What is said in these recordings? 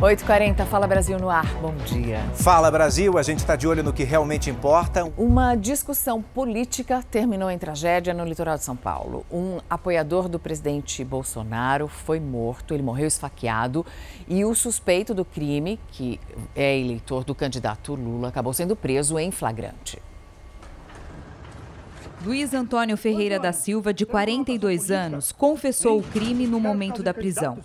8h40, Fala Brasil no ar. Bom dia. Fala Brasil, a gente está de olho no que realmente importa. Uma discussão política terminou em tragédia no litoral de São Paulo. Um apoiador do presidente Bolsonaro foi morto, ele morreu esfaqueado e o suspeito do crime, que é eleitor do candidato Lula, acabou sendo preso em flagrante. Luiz Antônio Ferreira da Silva, de 42 anos, confessou o crime no momento da prisão.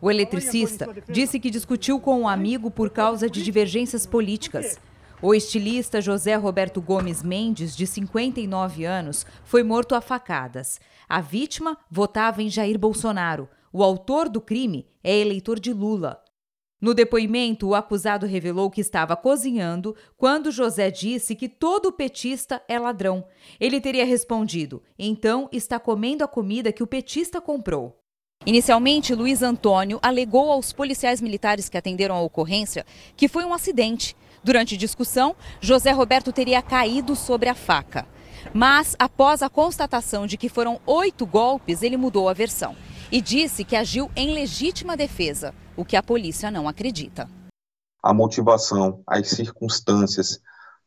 O eletricista disse que discutiu com um amigo por causa de divergências políticas. O estilista José Roberto Gomes Mendes, de 59 anos, foi morto a facadas. A vítima votava em Jair Bolsonaro. O autor do crime é eleitor de Lula. No depoimento, o acusado revelou que estava cozinhando quando José disse que todo petista é ladrão. Ele teria respondido: então está comendo a comida que o petista comprou. Inicialmente, Luiz Antônio alegou aos policiais militares que atenderam a ocorrência que foi um acidente. Durante discussão, José Roberto teria caído sobre a faca. Mas, após a constatação de que foram oito golpes, ele mudou a versão e disse que agiu em legítima defesa, o que a polícia não acredita. A motivação, as circunstâncias,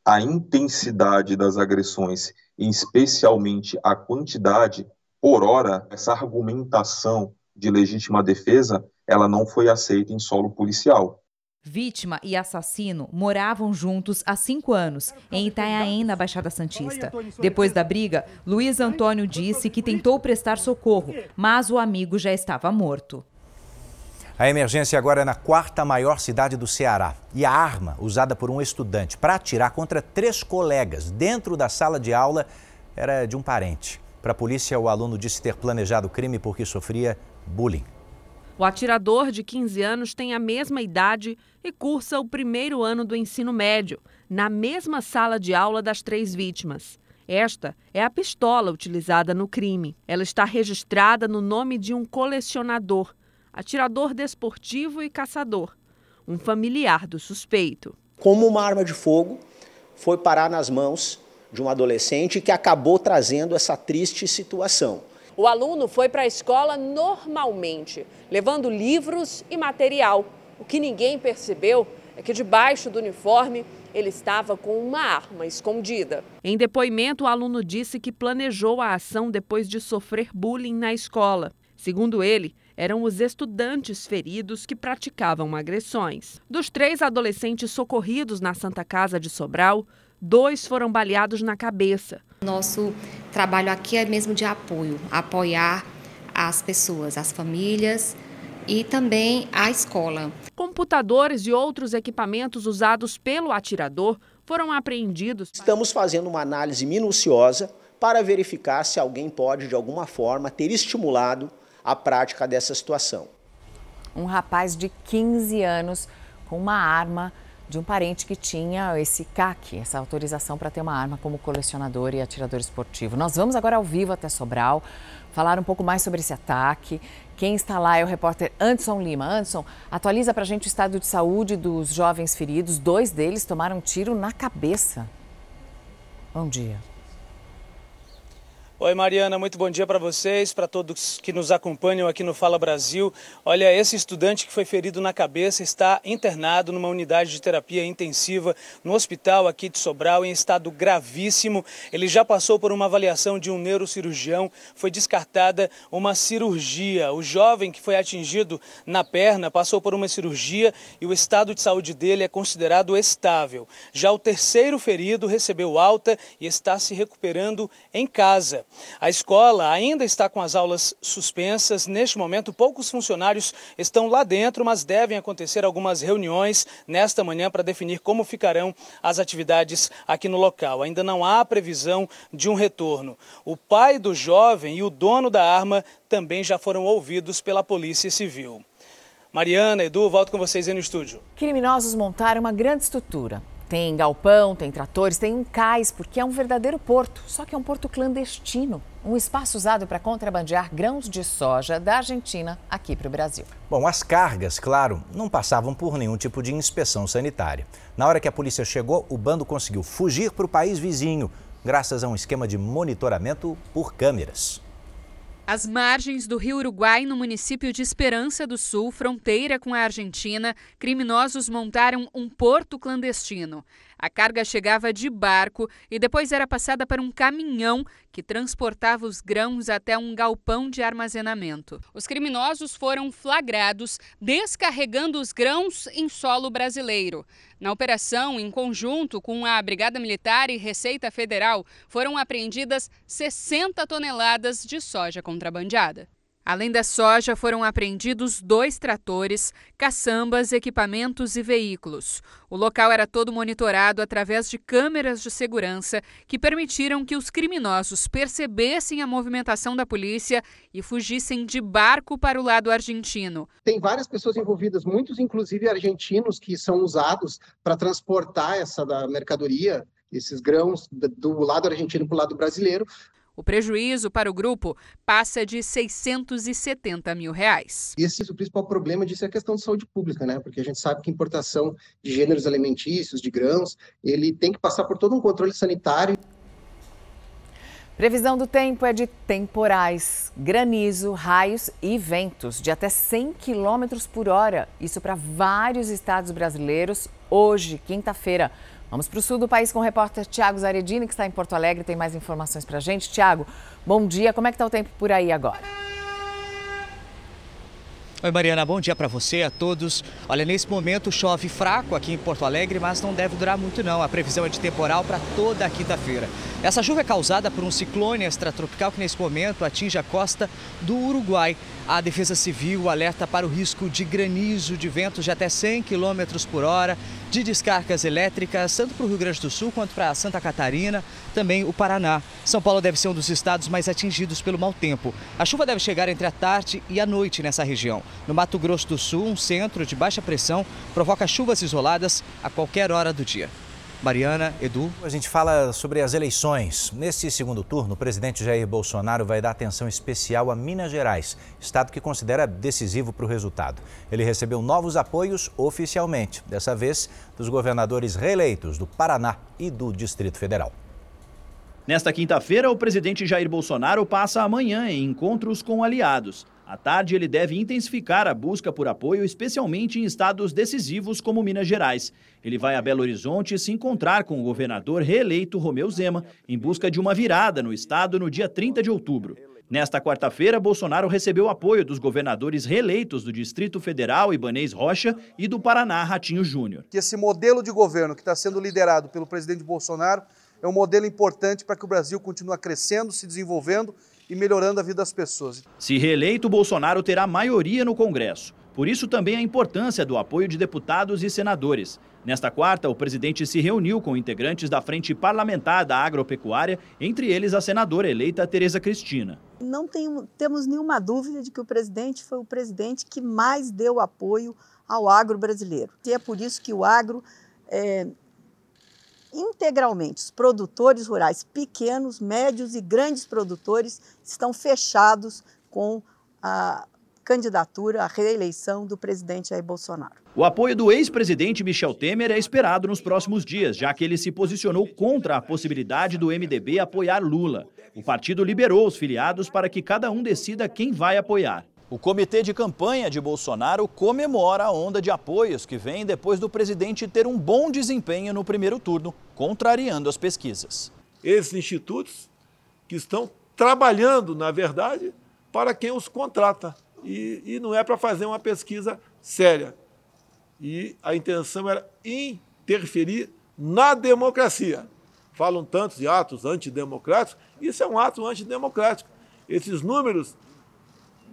a intensidade das agressões e especialmente a quantidade, por hora, essa argumentação de legítima defesa, ela não foi aceita em solo policial. Vítima e assassino moravam juntos há cinco anos, em Itanhaém, na Baixada Santista. Depois da briga, Luiz Antônio disse que tentou prestar socorro, mas o amigo já estava morto. A emergência agora é na quarta maior cidade do Ceará. E a arma usada por um estudante para atirar contra três colegas dentro da sala de aula era de um parente. Para a polícia, o aluno disse ter planejado o crime porque sofria bullying. O atirador, de 15 anos, tem a mesma idade e cursa o primeiro ano do ensino médio, na mesma sala de aula das três vítimas. Esta é a pistola utilizada no crime. Ela está registrada no nome de um colecionador, atirador desportivo e caçador, um familiar do suspeito. Como uma arma de fogo, foi parar nas mãos de um adolescente que acabou trazendo essa triste situação. O aluno foi para a escola normalmente, levando livros e material. O que ninguém percebeu é que debaixo do uniforme ele estava com uma arma escondida. Em depoimento, o aluno disse que planejou a ação depois de sofrer bullying na escola. Segundo ele, eram os estudantes feridos que praticavam agressões. Dos três adolescentes socorridos na Santa Casa de Sobral, dois foram baleados na cabeça. Nosso trabalho aqui é mesmo de apoio, apoiar as pessoas, as famílias e também a escola. Computadores e outros equipamentos usados pelo atirador foram apreendidos. Estamos fazendo uma análise minuciosa para verificar se alguém pode, de alguma forma, ter estimulado a prática dessa situação. Um rapaz de 15 anos com uma arma de um parente que tinha esse CAC, essa autorização para ter uma arma como colecionador e atirador esportivo. Nós vamos agora ao vivo até Sobral falar um pouco mais sobre esse ataque. Quem está lá é o repórter Anderson Lima. Anderson, atualiza para a gente o estado de saúde dos jovens feridos. Dois deles tomaram um tiro na cabeça. Bom dia. Oi, Mariana, muito bom dia para vocês, para todos que nos acompanham aqui no Fala Brasil. Olha, esse estudante que foi ferido na cabeça está internado numa unidade de terapia intensiva no hospital aqui de Sobral, em estado gravíssimo. Ele já passou por uma avaliação de um neurocirurgião, foi descartada uma cirurgia. O jovem que foi atingido na perna passou por uma cirurgia e o estado de saúde dele é considerado estável. Já o terceiro ferido recebeu alta e está se recuperando em casa. A escola ainda está com as aulas suspensas. Neste momento, poucos funcionários estão lá dentro, mas devem acontecer algumas reuniões nesta manhã para definir como ficarão as atividades aqui no local. Ainda não há previsão de um retorno. O pai do jovem e o dono da arma também já foram ouvidos pela Polícia Civil. Mariana, Edu, volto com vocês aí no estúdio. Criminosos montaram uma grande estrutura tem galpão, tem tratores, tem um cais, porque é um verdadeiro porto, só que é um porto clandestino. Um espaço usado para contrabandear grãos de soja da Argentina aqui para o Brasil. Bom, as cargas, claro, não passavam por nenhum tipo de inspeção sanitária. Na hora que a polícia chegou, o bando conseguiu fugir para o país vizinho, graças a um esquema de monitoramento por câmeras. Às margens do rio Uruguai, no município de Esperança do Sul, fronteira com a Argentina, criminosos montaram um porto clandestino. A carga chegava de barco e depois era passada para um caminhão que transportava os grãos até um galpão de armazenamento. Os criminosos foram flagrados descarregando os grãos em solo brasileiro. Na operação, em conjunto com a Brigada Militar e Receita Federal, foram apreendidas 60 toneladas de soja contrabandeada. Além da soja, foram apreendidos dois tratores, caçambas, equipamentos e veículos. O local era todo monitorado através de câmeras de segurança que permitiram que os criminosos percebessem a movimentação da polícia e fugissem de barco para o lado argentino. Tem várias pessoas envolvidas, muitos inclusive argentinos, que são usados para transportar essa mercadoria esses grãos do lado argentino para o lado brasileiro. O prejuízo para o grupo passa de 670 mil reais. Esse é o principal problema disso é a questão de saúde pública, né? Porque a gente sabe que importação de gêneros alimentícios, de grãos, ele tem que passar por todo um controle sanitário. Previsão do tempo é de temporais, granizo, raios e ventos de até 100 km por hora. Isso para vários estados brasileiros hoje, quinta-feira. Vamos para o sul do país com o repórter Tiago Zaredini, que está em Porto Alegre, tem mais informações para a gente. Tiago, bom dia, como é que está o tempo por aí agora? Oi Mariana, bom dia para você, a todos. Olha, nesse momento chove fraco aqui em Porto Alegre, mas não deve durar muito não. A previsão é de temporal para toda a quinta-feira. Essa chuva é causada por um ciclone extratropical que nesse momento atinge a costa do Uruguai. A Defesa Civil alerta para o risco de granizo, de ventos de até 100 km por hora, de descargas elétricas, tanto para o Rio Grande do Sul quanto para Santa Catarina, também o Paraná. São Paulo deve ser um dos estados mais atingidos pelo mau tempo. A chuva deve chegar entre a tarde e a noite nessa região. No Mato Grosso do Sul, um centro de baixa pressão provoca chuvas isoladas a qualquer hora do dia. Mariana, Edu. A gente fala sobre as eleições. Nesse segundo turno, o presidente Jair Bolsonaro vai dar atenção especial a Minas Gerais, estado que considera decisivo para o resultado. Ele recebeu novos apoios oficialmente, dessa vez dos governadores reeleitos do Paraná e do Distrito Federal. Nesta quinta-feira, o presidente Jair Bolsonaro passa amanhã em encontros com aliados. À tarde, ele deve intensificar a busca por apoio, especialmente em estados decisivos como Minas Gerais. Ele vai a Belo Horizonte se encontrar com o governador reeleito Romeu Zema, em busca de uma virada no estado no dia 30 de outubro. Nesta quarta-feira, Bolsonaro recebeu apoio dos governadores reeleitos do Distrito Federal, Ibanês Rocha, e do Paraná, Ratinho Júnior. Que esse modelo de governo que está sendo liderado pelo presidente Bolsonaro é um modelo importante para que o Brasil continue crescendo, se desenvolvendo e melhorando a vida das pessoas. Se reeleito, Bolsonaro terá maioria no Congresso. Por isso também a importância do apoio de deputados e senadores. Nesta quarta, o presidente se reuniu com integrantes da Frente Parlamentar da Agropecuária, entre eles a senadora eleita Tereza Cristina. Não tem, temos nenhuma dúvida de que o presidente foi o presidente que mais deu apoio ao agro brasileiro. E é por isso que o agro é, integralmente. Os produtores rurais pequenos, médios e grandes produtores estão fechados com a candidatura à reeleição do presidente Jair Bolsonaro. O apoio do ex-presidente Michel Temer é esperado nos próximos dias, já que ele se posicionou contra a possibilidade do MDB apoiar Lula. O partido liberou os filiados para que cada um decida quem vai apoiar. O comitê de campanha de Bolsonaro comemora a onda de apoios que vem depois do presidente ter um bom desempenho no primeiro turno, contrariando as pesquisas. Esses institutos que estão trabalhando, na verdade, para quem os contrata. E, e não é para fazer uma pesquisa séria. E a intenção era interferir na democracia. Falam tantos de atos antidemocráticos, isso é um ato antidemocrático. Esses números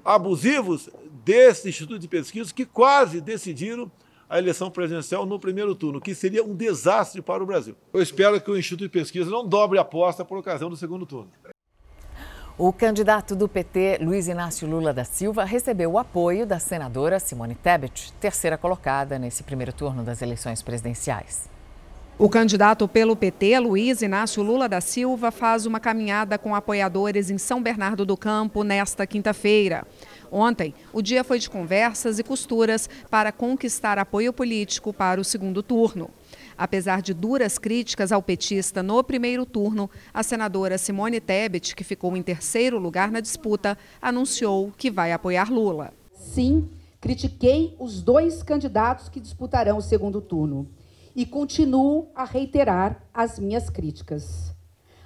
abusivos desse Instituto de Pesquisa que quase decidiram a eleição presidencial no primeiro turno, que seria um desastre para o Brasil. Eu espero que o Instituto de Pesquisa não dobre a aposta por ocasião do segundo turno. O candidato do PT, Luiz Inácio Lula da Silva, recebeu o apoio da senadora Simone Tebet, terceira colocada nesse primeiro turno das eleições presidenciais. O candidato pelo PT, Luiz Inácio Lula da Silva, faz uma caminhada com apoiadores em São Bernardo do Campo nesta quinta-feira. Ontem, o dia foi de conversas e costuras para conquistar apoio político para o segundo turno. Apesar de duras críticas ao petista no primeiro turno, a senadora Simone Tebet, que ficou em terceiro lugar na disputa, anunciou que vai apoiar Lula. Sim, critiquei os dois candidatos que disputarão o segundo turno e continuo a reiterar as minhas críticas.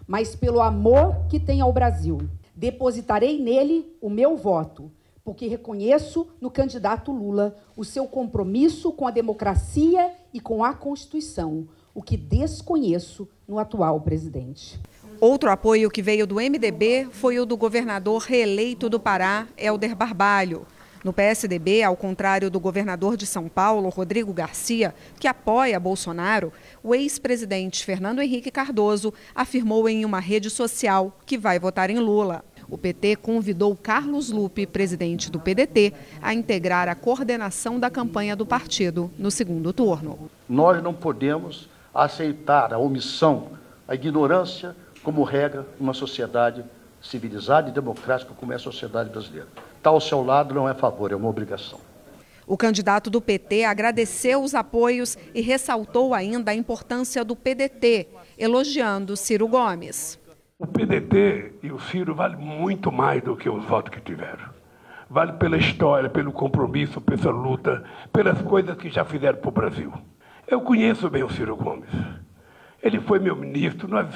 Mas pelo amor que tem ao Brasil, depositarei nele o meu voto porque reconheço no candidato Lula o seu compromisso com a democracia e com a Constituição, o que desconheço no atual presidente. Outro apoio que veio do MDB foi o do governador reeleito do Pará, Helder Barbalho. No PSDB, ao contrário do governador de São Paulo, Rodrigo Garcia, que apoia Bolsonaro, o ex-presidente Fernando Henrique Cardoso afirmou em uma rede social que vai votar em Lula. O PT convidou Carlos Lupe, presidente do PDT, a integrar a coordenação da campanha do partido no segundo turno. Nós não podemos aceitar a omissão, a ignorância como regra numa sociedade civilizada e democrática como é a sociedade brasileira. Estar ao seu lado não é favor, é uma obrigação. O candidato do PT agradeceu os apoios e ressaltou ainda a importância do PDT, elogiando Ciro Gomes. O PDT e o Ciro vale muito mais do que os votos que tiveram. Vale pela história, pelo compromisso, pela luta, pelas coisas que já fizeram para o Brasil. Eu conheço bem o Ciro Gomes. Ele foi meu ministro, nós,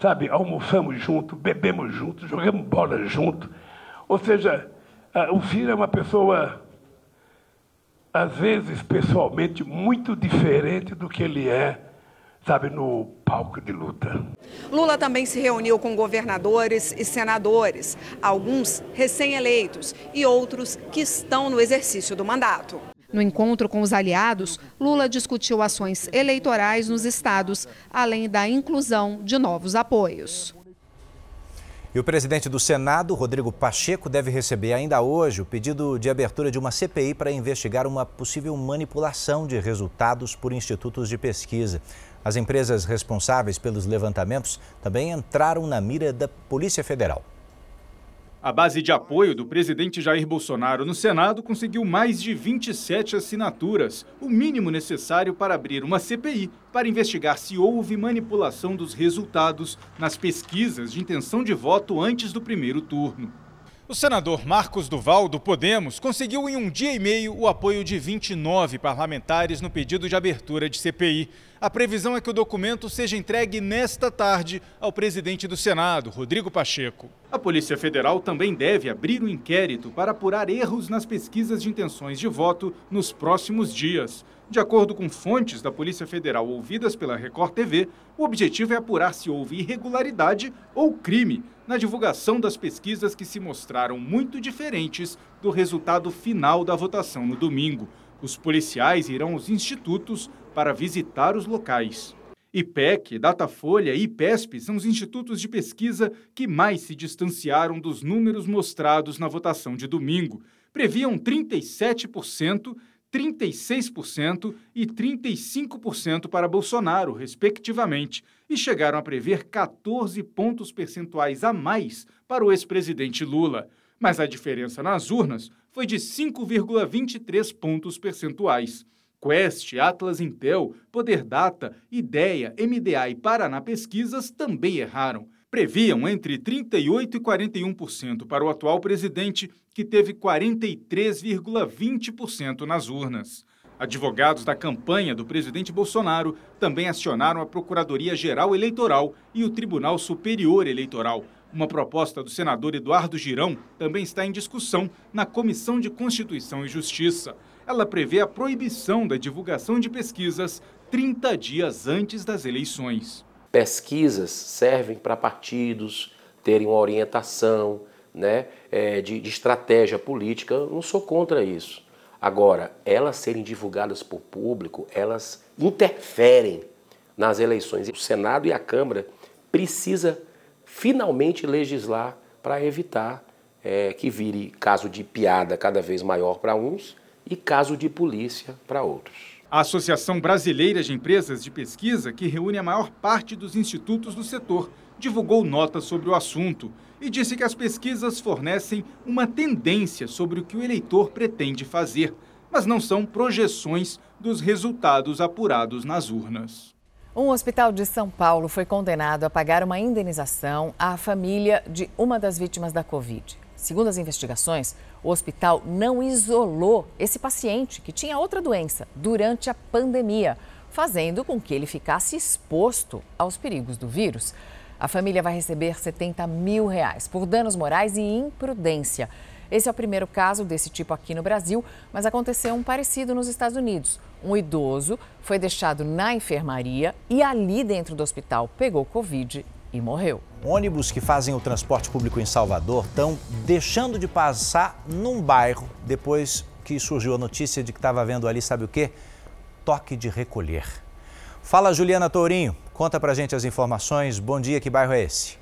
sabe, almoçamos juntos, bebemos juntos, jogamos bola juntos. Ou seja, o Ciro é uma pessoa, às vezes, pessoalmente, muito diferente do que ele é sabe, no palco de luta. Lula também se reuniu com governadores e senadores, alguns recém-eleitos e outros que estão no exercício do mandato. No encontro com os aliados, Lula discutiu ações eleitorais nos estados, além da inclusão de novos apoios. E o presidente do Senado, Rodrigo Pacheco, deve receber ainda hoje o pedido de abertura de uma CPI para investigar uma possível manipulação de resultados por institutos de pesquisa. As empresas responsáveis pelos levantamentos também entraram na mira da Polícia Federal. A base de apoio do presidente Jair Bolsonaro no Senado conseguiu mais de 27 assinaturas, o mínimo necessário para abrir uma CPI para investigar se houve manipulação dos resultados nas pesquisas de intenção de voto antes do primeiro turno. O senador Marcos Duval, do Podemos, conseguiu em um dia e meio o apoio de 29 parlamentares no pedido de abertura de CPI. A previsão é que o documento seja entregue nesta tarde ao presidente do Senado, Rodrigo Pacheco. A Polícia Federal também deve abrir um inquérito para apurar erros nas pesquisas de intenções de voto nos próximos dias. De acordo com fontes da Polícia Federal ouvidas pela Record TV, o objetivo é apurar se houve irregularidade ou crime na divulgação das pesquisas que se mostraram muito diferentes do resultado final da votação no domingo. Os policiais irão aos institutos para visitar os locais. IPEC, Datafolha e IPESP são os institutos de pesquisa que mais se distanciaram dos números mostrados na votação de domingo. Previam 37%, 36% e 35% para Bolsonaro, respectivamente, e chegaram a prever 14 pontos percentuais a mais para o ex-presidente Lula. Mas a diferença nas urnas foi de 5,23 pontos percentuais. Quest, Atlas Intel, Poder Data, Ideia, MDA e Paraná Pesquisas também erraram. Previam entre 38% e 41% para o atual presidente, que teve 43,20% nas urnas. Advogados da campanha do presidente Bolsonaro também acionaram a Procuradoria-Geral Eleitoral e o Tribunal Superior Eleitoral. Uma proposta do senador Eduardo Girão também está em discussão na Comissão de Constituição e Justiça. Ela prevê a proibição da divulgação de pesquisas 30 dias antes das eleições. Pesquisas servem para partidos terem uma orientação né, é, de, de estratégia política. Eu não sou contra isso. Agora, elas serem divulgadas por público, elas interferem nas eleições. O Senado e a Câmara precisa finalmente legislar para evitar é, que vire caso de piada cada vez maior para uns e caso de polícia para outros. A Associação Brasileira de Empresas de Pesquisa, que reúne a maior parte dos institutos do setor, divulgou nota sobre o assunto e disse que as pesquisas fornecem uma tendência sobre o que o eleitor pretende fazer, mas não são projeções dos resultados apurados nas urnas. Um hospital de São Paulo foi condenado a pagar uma indenização à família de uma das vítimas da Covid. Segundo as investigações, o hospital não isolou esse paciente que tinha outra doença durante a pandemia, fazendo com que ele ficasse exposto aos perigos do vírus. A família vai receber 70 mil reais por danos morais e imprudência. Esse é o primeiro caso desse tipo aqui no Brasil, mas aconteceu um parecido nos Estados Unidos. Um idoso foi deixado na enfermaria e ali dentro do hospital pegou Covid e morreu. Ônibus que fazem o transporte público em Salvador estão deixando de passar num bairro depois que surgiu a notícia de que estava havendo ali, sabe o quê? Toque de recolher. Fala, Juliana Tourinho. Conta pra gente as informações. Bom dia, que bairro é esse?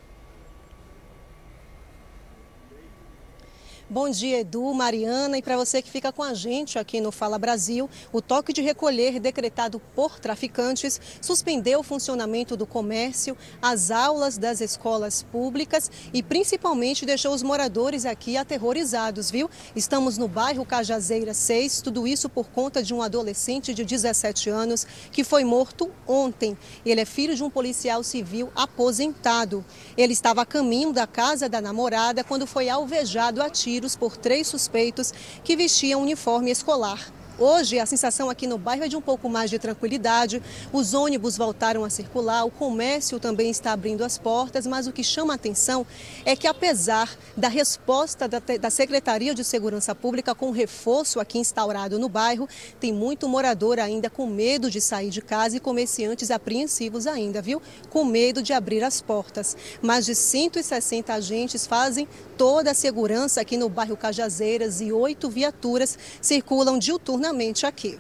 Bom dia, Edu, Mariana, e para você que fica com a gente aqui no Fala Brasil, o toque de recolher decretado por traficantes suspendeu o funcionamento do comércio, as aulas das escolas públicas e principalmente deixou os moradores aqui aterrorizados, viu? Estamos no bairro Cajazeira 6, tudo isso por conta de um adolescente de 17 anos que foi morto ontem. Ele é filho de um policial civil aposentado. Ele estava a caminho da casa da namorada quando foi alvejado a tiro tiros por três suspeitos que vestiam uniforme escolar. Hoje, a sensação aqui no bairro é de um pouco mais de tranquilidade. Os ônibus voltaram a circular, o comércio também está abrindo as portas, mas o que chama a atenção é que, apesar da resposta da, da Secretaria de Segurança Pública com reforço aqui instaurado no bairro, tem muito morador ainda com medo de sair de casa e comerciantes apreensivos ainda, viu? Com medo de abrir as portas. Mais de 160 agentes fazem toda a segurança aqui no bairro Cajazeiras e oito viaturas circulam diuturnamente aqui.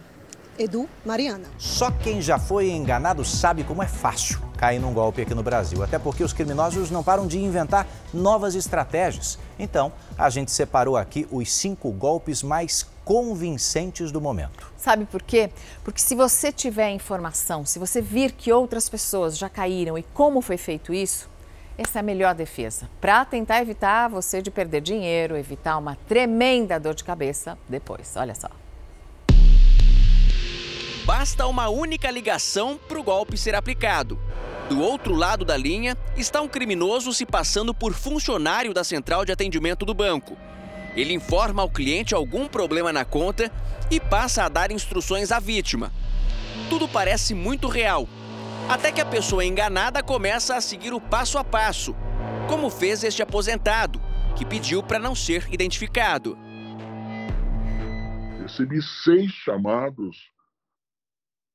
Edu, Mariana. Só quem já foi enganado sabe como é fácil cair num golpe aqui no Brasil. Até porque os criminosos não param de inventar novas estratégias. Então, a gente separou aqui os cinco golpes mais convincentes do momento. Sabe por quê? Porque se você tiver informação, se você vir que outras pessoas já caíram e como foi feito isso, essa é a melhor defesa para tentar evitar você de perder dinheiro, evitar uma tremenda dor de cabeça depois. Olha só. Basta uma única ligação para o golpe ser aplicado. Do outro lado da linha está um criminoso se passando por funcionário da central de atendimento do banco. Ele informa ao cliente algum problema na conta e passa a dar instruções à vítima. Tudo parece muito real, até que a pessoa enganada começa a seguir o passo a passo, como fez este aposentado, que pediu para não ser identificado. Recebi seis chamadas,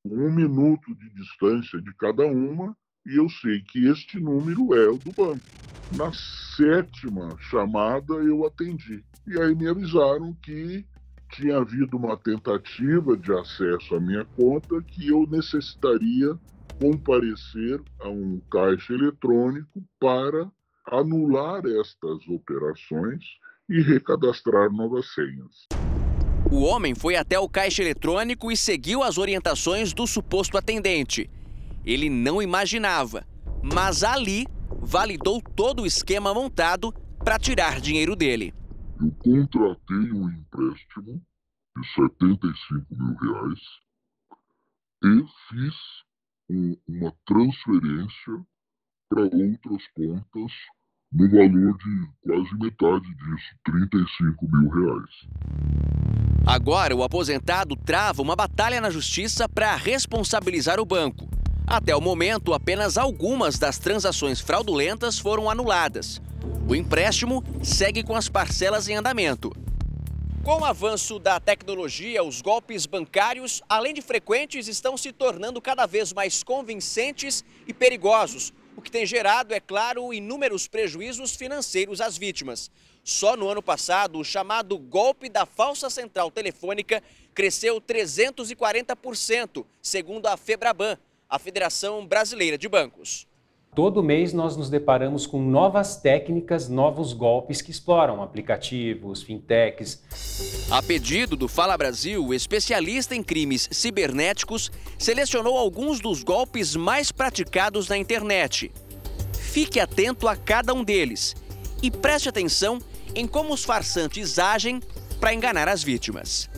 um minuto de distância de cada uma, e eu sei que este número é o do banco. Na sétima chamada eu atendi. E aí me avisaram que tinha havido uma tentativa de acesso à minha conta que eu necessitaria comparecer a um caixa eletrônico para anular estas operações e recadastrar novas senhas. O homem foi até o caixa eletrônico e seguiu as orientações do suposto atendente. Ele não imaginava, mas ali validou todo o esquema montado para tirar dinheiro dele. Eu contratei um empréstimo de 75 mil reais e fiz um, uma transferência para outras contas no valor de quase metade disso, 35 mil reais. Agora, o aposentado trava uma batalha na justiça para responsabilizar o banco. Até o momento, apenas algumas das transações fraudulentas foram anuladas. O empréstimo segue com as parcelas em andamento. Com o avanço da tecnologia, os golpes bancários, além de frequentes, estão se tornando cada vez mais convincentes e perigosos, o que tem gerado, é claro, inúmeros prejuízos financeiros às vítimas. Só no ano passado, o chamado golpe da falsa central telefônica cresceu 340%, segundo a Febraban, a Federação Brasileira de Bancos. Todo mês nós nos deparamos com novas técnicas, novos golpes que exploram aplicativos, fintechs. A pedido do Fala Brasil, o especialista em crimes cibernéticos selecionou alguns dos golpes mais praticados na internet. Fique atento a cada um deles e preste atenção em como os farsantes agem para enganar as vítimas.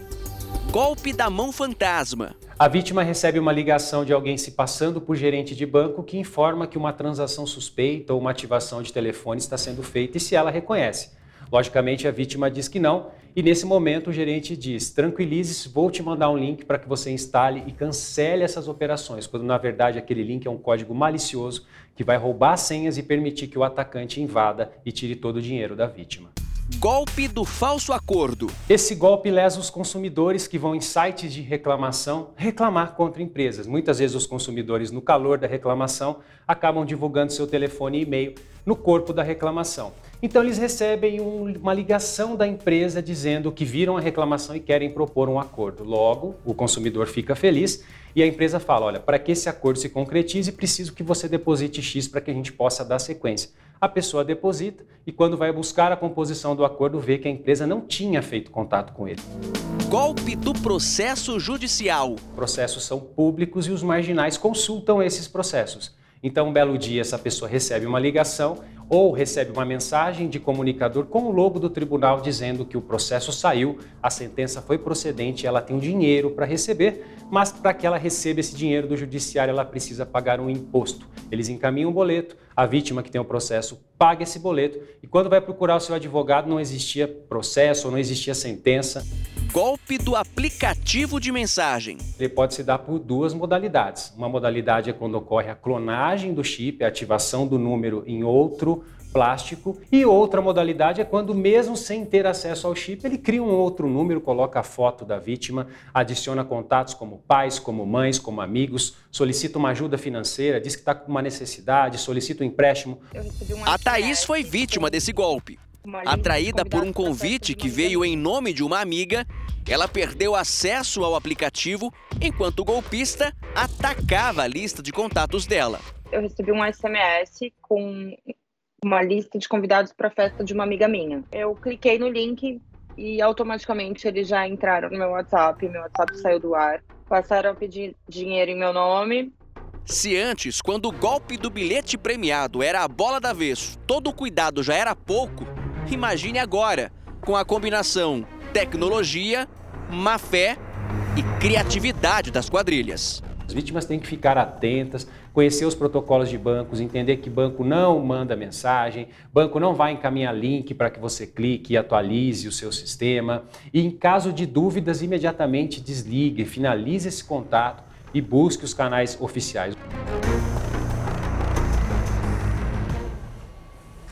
Golpe da mão fantasma. A vítima recebe uma ligação de alguém se passando por gerente de banco que informa que uma transação suspeita ou uma ativação de telefone está sendo feita e se ela reconhece. Logicamente, a vítima diz que não, e nesse momento o gerente diz: tranquilize-se, vou te mandar um link para que você instale e cancele essas operações, quando na verdade aquele link é um código malicioso que vai roubar senhas e permitir que o atacante invada e tire todo o dinheiro da vítima. Golpe do falso acordo. Esse golpe lesa os consumidores que vão em sites de reclamação reclamar contra empresas. Muitas vezes os consumidores, no calor da reclamação, acabam divulgando seu telefone e e-mail no corpo da reclamação. Então eles recebem um, uma ligação da empresa dizendo que viram a reclamação e querem propor um acordo. Logo, o consumidor fica feliz e a empresa fala: olha, para que esse acordo se concretize, preciso que você deposite X para que a gente possa dar sequência. A pessoa deposita e, quando vai buscar a composição do acordo, vê que a empresa não tinha feito contato com ele. Golpe do processo judicial. Processos são públicos e os marginais consultam esses processos. Então, um belo dia, essa pessoa recebe uma ligação ou recebe uma mensagem de comunicador com o logo do tribunal dizendo que o processo saiu, a sentença foi procedente, ela tem um dinheiro para receber, mas para que ela receba esse dinheiro do judiciário, ela precisa pagar um imposto. Eles encaminham um boleto, a vítima que tem o processo paga esse boleto e quando vai procurar o seu advogado não existia processo não existia sentença. Golpe do aplicativo de mensagem. Ele pode se dar por duas modalidades. Uma modalidade é quando ocorre a clonagem do chip, a ativação do número em outro plástico. E outra modalidade é quando, mesmo sem ter acesso ao chip, ele cria um outro número, coloca a foto da vítima, adiciona contatos como pais, como mães, como amigos, solicita uma ajuda financeira, diz que está com uma necessidade, solicita um empréstimo. A Thaís foi vítima desse golpe. Atraída por um convite que veio em nome de uma amiga, ela perdeu acesso ao aplicativo enquanto o golpista atacava a lista de contatos dela. Eu recebi um SMS com uma lista de convidados para a festa de uma amiga minha. Eu cliquei no link e automaticamente eles já entraram no meu WhatsApp, meu WhatsApp saiu do ar, passaram a pedir dinheiro em meu nome. Se antes, quando o golpe do bilhete premiado era a bola da vez, todo o cuidado já era pouco, Imagine agora, com a combinação tecnologia, má fé e criatividade das quadrilhas. As vítimas têm que ficar atentas, conhecer os protocolos de bancos, entender que banco não manda mensagem, banco não vai encaminhar link para que você clique e atualize o seu sistema. E em caso de dúvidas, imediatamente desligue, finalize esse contato e busque os canais oficiais.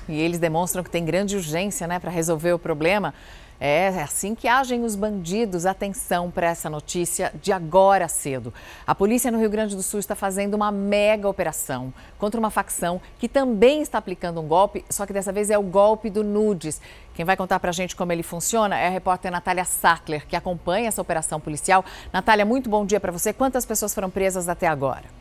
E eles demonstram que tem grande urgência né, para resolver o problema. É assim que agem os bandidos. Atenção para essa notícia de agora cedo. A polícia no Rio Grande do Sul está fazendo uma mega operação contra uma facção que também está aplicando um golpe, só que dessa vez é o golpe do nudes. Quem vai contar para a gente como ele funciona é a repórter Natália Sattler, que acompanha essa operação policial. Natália, muito bom dia para você. Quantas pessoas foram presas até agora?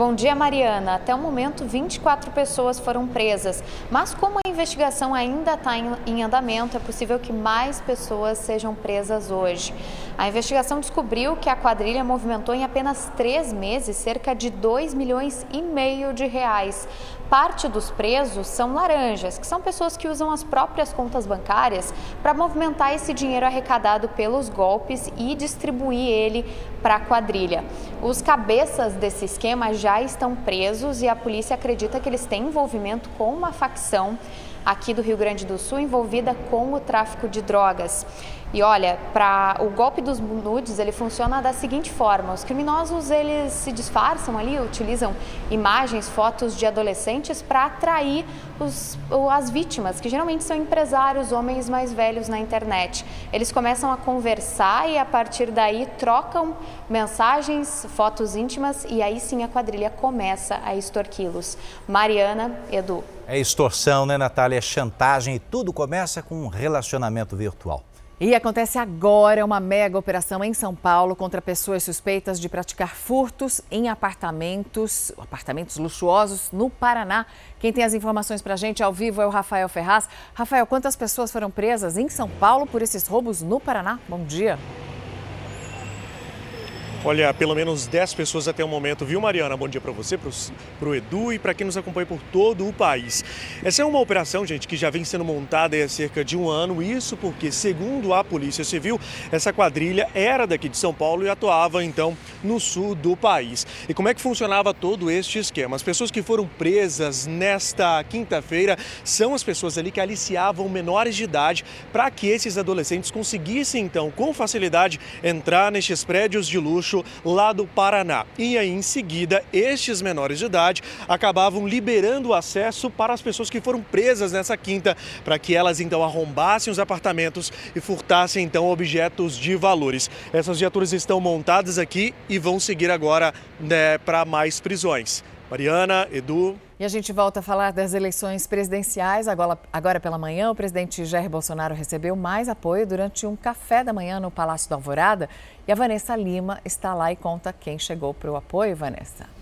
Bom dia, Mariana. Até o momento, 24 pessoas foram presas. Mas como a investigação ainda está em andamento, é possível que mais pessoas sejam presas hoje. A investigação descobriu que a quadrilha movimentou em apenas três meses cerca de 2 milhões e meio de reais. Parte dos presos são laranjas, que são pessoas que usam as próprias contas bancárias para movimentar esse dinheiro arrecadado pelos golpes e distribuir ele para a quadrilha. Os cabeças desse esquema já estão presos e a polícia acredita que eles têm envolvimento com uma facção aqui do Rio Grande do Sul envolvida com o tráfico de drogas. E olha, para o golpe dos nudes, ele funciona da seguinte forma: os criminosos eles se disfarçam ali, utilizam imagens, fotos de adolescentes para atrair os, as vítimas, que geralmente são empresários, homens mais velhos na internet. Eles começam a conversar e a partir daí trocam mensagens, fotos íntimas e aí sim a quadrilha começa a extorquí-los. Mariana, Edu. É extorsão, né, Natália? É chantagem e tudo começa com um relacionamento virtual. E acontece agora uma mega operação em São Paulo contra pessoas suspeitas de praticar furtos em apartamentos, apartamentos luxuosos no Paraná. Quem tem as informações para a gente ao vivo é o Rafael Ferraz. Rafael, quantas pessoas foram presas em São Paulo por esses roubos no Paraná? Bom dia. Olha, pelo menos 10 pessoas até o momento, viu, Mariana? Bom dia para você, para o Edu e para quem nos acompanha por todo o país. Essa é uma operação, gente, que já vem sendo montada há cerca de um ano. Isso porque, segundo a Polícia Civil, essa quadrilha era daqui de São Paulo e atuava, então, no sul do país. E como é que funcionava todo este esquema? As pessoas que foram presas nesta quinta-feira são as pessoas ali que aliciavam menores de idade para que esses adolescentes conseguissem, então, com facilidade, entrar nestes prédios de luxo lá do Paraná. E aí, em seguida, estes menores de idade acabavam liberando o acesso para as pessoas que foram presas nessa quinta, para que elas então arrombassem os apartamentos e furtassem então objetos de valores. Essas viaturas estão montadas aqui e vão seguir agora né, para mais prisões. Mariana, Edu. E a gente volta a falar das eleições presidenciais. Agora, agora pela manhã, o presidente Jair Bolsonaro recebeu mais apoio durante um café da manhã no Palácio da Alvorada. E a Vanessa Lima está lá e conta quem chegou para o apoio, Vanessa.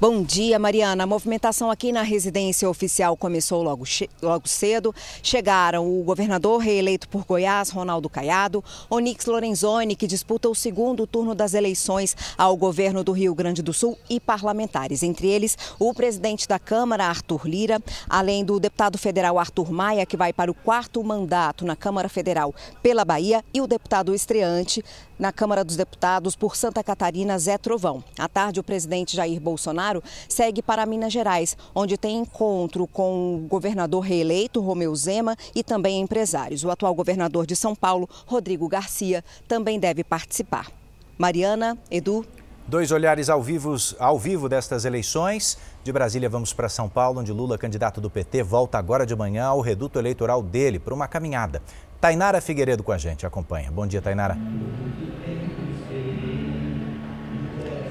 Bom dia, Mariana. A movimentação aqui na residência oficial começou logo, logo cedo. Chegaram o governador reeleito por Goiás, Ronaldo Caiado, Onix Lorenzoni, que disputa o segundo turno das eleições ao governo do Rio Grande do Sul, e parlamentares. Entre eles, o presidente da Câmara, Arthur Lira, além do deputado federal Arthur Maia, que vai para o quarto mandato na Câmara Federal pela Bahia, e o deputado estreante na Câmara dos Deputados por Santa Catarina, Zé Trovão. À tarde, o presidente Jair Bolsonaro segue para Minas Gerais, onde tem encontro com o governador reeleito, Romeu Zema, e também empresários. O atual governador de São Paulo, Rodrigo Garcia, também deve participar. Mariana, Edu. Dois olhares ao vivo, ao vivo destas eleições. De Brasília, vamos para São Paulo, onde Lula, candidato do PT, volta agora de manhã ao reduto eleitoral dele para uma caminhada. Tainara Figueiredo com a gente, acompanha. Bom dia, Tainara.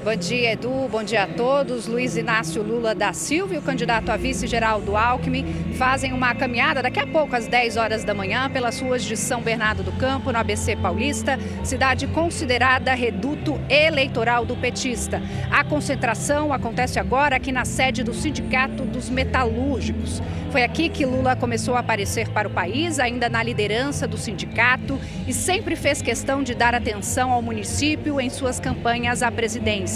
Bom dia, Edu. Bom dia a todos. Luiz Inácio Lula da Silva e o candidato a vice-geral do Alckmin fazem uma caminhada daqui a pouco, às 10 horas da manhã, pelas ruas de São Bernardo do Campo, no ABC Paulista, cidade considerada reduto eleitoral do petista. A concentração acontece agora aqui na sede do Sindicato dos Metalúrgicos. Foi aqui que Lula começou a aparecer para o país, ainda na liderança do sindicato, e sempre fez questão de dar atenção ao município em suas campanhas à presidência.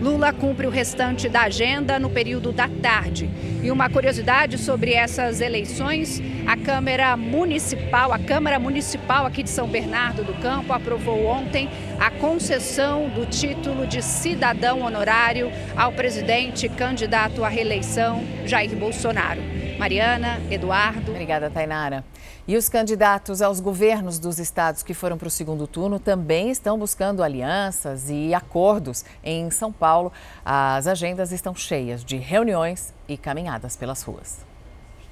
Lula cumpre o restante da agenda no período da tarde. E uma curiosidade sobre essas eleições, a Câmara Municipal, a Câmara Municipal aqui de São Bernardo do Campo aprovou ontem a concessão do título de cidadão honorário ao presidente candidato à reeleição Jair Bolsonaro. Mariana, Eduardo. Obrigada, Tainara. E os candidatos aos governos dos estados que foram para o segundo turno também estão buscando alianças e acordos. Em São Paulo, as agendas estão cheias de reuniões e caminhadas pelas ruas.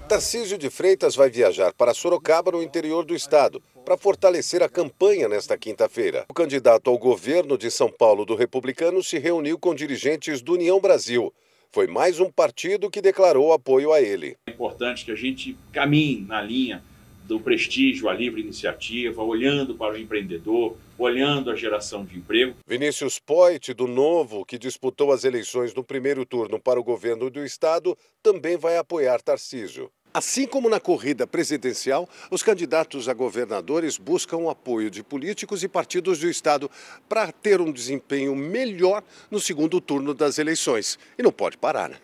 Tarcísio de Freitas vai viajar para Sorocaba, no interior do estado, para fortalecer a campanha nesta quinta-feira. O candidato ao governo de São Paulo do Republicano se reuniu com dirigentes do União Brasil. Foi mais um partido que declarou apoio a ele. É importante que a gente caminhe na linha do prestígio à livre iniciativa, olhando para o empreendedor, olhando a geração de emprego. Vinícius Poit, do Novo, que disputou as eleições no primeiro turno para o governo do estado, também vai apoiar Tarcísio. Assim como na corrida presidencial, os candidatos a governadores buscam o apoio de políticos e partidos do Estado para ter um desempenho melhor no segundo turno das eleições. E não pode parar, né?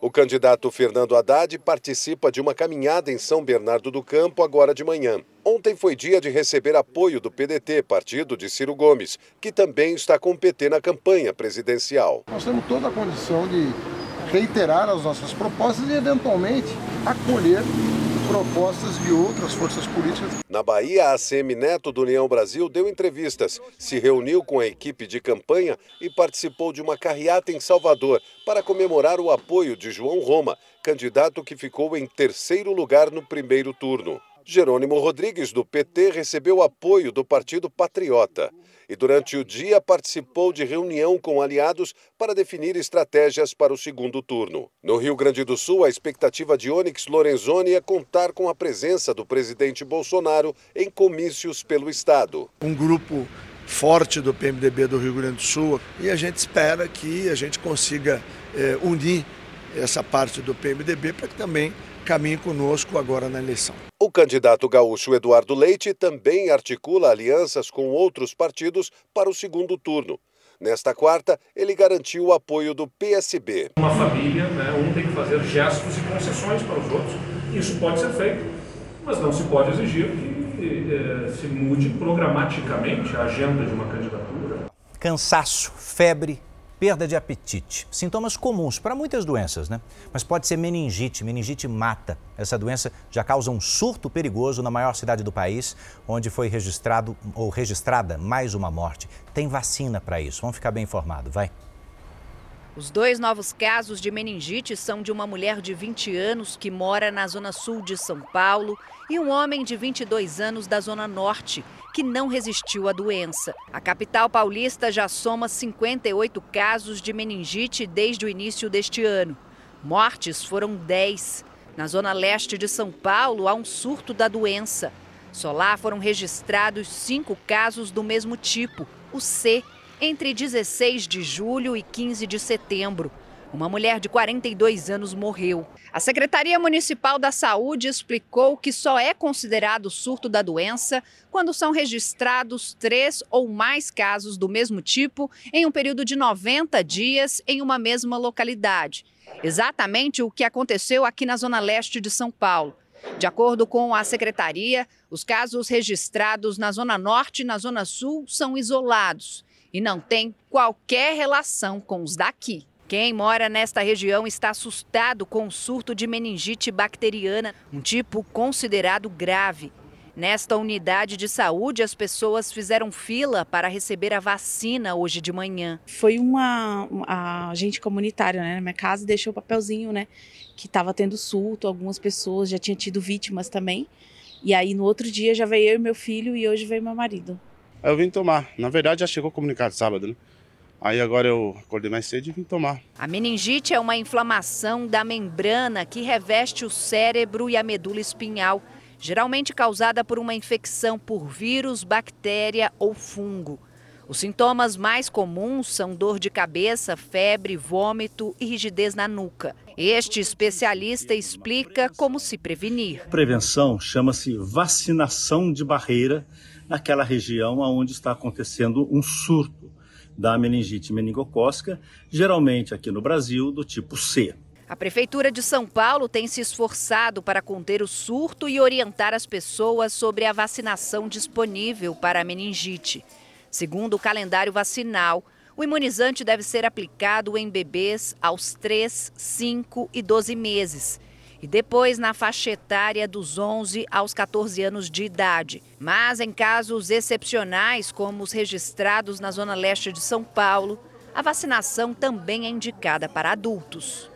O candidato Fernando Haddad participa de uma caminhada em São Bernardo do Campo agora de manhã. Ontem foi dia de receber apoio do PDT, partido de Ciro Gomes, que também está com o PT na campanha presidencial. Nós temos toda a condição de reiterar as nossas propostas e, eventualmente, acolher propostas de outras forças políticas. Na Bahia, a ACM Neto do União Brasil deu entrevistas, se reuniu com a equipe de campanha e participou de uma carreata em Salvador para comemorar o apoio de João Roma, candidato que ficou em terceiro lugar no primeiro turno. Jerônimo Rodrigues, do PT, recebeu apoio do Partido Patriota e, durante o dia, participou de reunião com aliados para definir estratégias para o segundo turno. No Rio Grande do Sul, a expectativa de Onyx Lorenzoni é contar com a presença do presidente Bolsonaro em comícios pelo Estado. Um grupo forte do PMDB do Rio Grande do Sul e a gente espera que a gente consiga eh, unir essa parte do PMDB para que também caminhe conosco agora na eleição. O candidato gaúcho Eduardo Leite também articula alianças com outros partidos para o segundo turno. Nesta quarta, ele garantiu o apoio do PSB. Uma família, né, um tem que fazer gestos e concessões para os outros. Isso pode ser feito, mas não se pode exigir que eh, se mude programaticamente a agenda de uma candidatura. Cansaço, febre, perda de apetite. Sintomas comuns para muitas doenças, né? Mas pode ser meningite. Meningite mata. Essa doença já causa um surto perigoso na maior cidade do país, onde foi registrado ou registrada mais uma morte. Tem vacina para isso. Vamos ficar bem informado, vai. Os dois novos casos de meningite são de uma mulher de 20 anos que mora na zona sul de São Paulo e um homem de 22 anos da zona norte que não resistiu à doença. A capital paulista já soma 58 casos de meningite desde o início deste ano. Mortes foram 10. Na zona leste de São Paulo há um surto da doença. Só lá foram registrados cinco casos do mesmo tipo, o C, entre 16 de julho e 15 de setembro. Uma mulher de 42 anos morreu. A Secretaria Municipal da Saúde explicou que só é considerado surto da doença quando são registrados três ou mais casos do mesmo tipo em um período de 90 dias em uma mesma localidade. Exatamente o que aconteceu aqui na Zona Leste de São Paulo. De acordo com a secretaria, os casos registrados na Zona Norte e na Zona Sul são isolados e não têm qualquer relação com os daqui. Quem mora nesta região está assustado com o surto de meningite bacteriana, um tipo considerado grave. Nesta unidade de saúde, as pessoas fizeram fila para receber a vacina hoje de manhã. Foi uma, uma agente comunitária, né, na minha casa, deixou o papelzinho, né, que estava tendo surto, algumas pessoas já tinham tido vítimas também. E aí no outro dia já veio eu e meu filho e hoje veio meu marido. Eu vim tomar. Na verdade já chegou comunicado sábado, né? Aí agora eu acordei mais cedo e vim tomar. A meningite é uma inflamação da membrana que reveste o cérebro e a medula espinhal, geralmente causada por uma infecção por vírus, bactéria ou fungo. Os sintomas mais comuns são dor de cabeça, febre, vômito e rigidez na nuca. Este especialista explica como se prevenir. Prevenção chama-se vacinação de barreira naquela região onde está acontecendo um surto da meningite meningocócica, geralmente aqui no Brasil do tipo C. A Prefeitura de São Paulo tem se esforçado para conter o surto e orientar as pessoas sobre a vacinação disponível para a meningite. Segundo o calendário vacinal, o imunizante deve ser aplicado em bebês aos 3, 5 e 12 meses e depois na faixa etária dos 11 aos 14 anos de idade. Mas em casos excepcionais, como os registrados na zona leste de São Paulo, a vacinação também é indicada para adultos.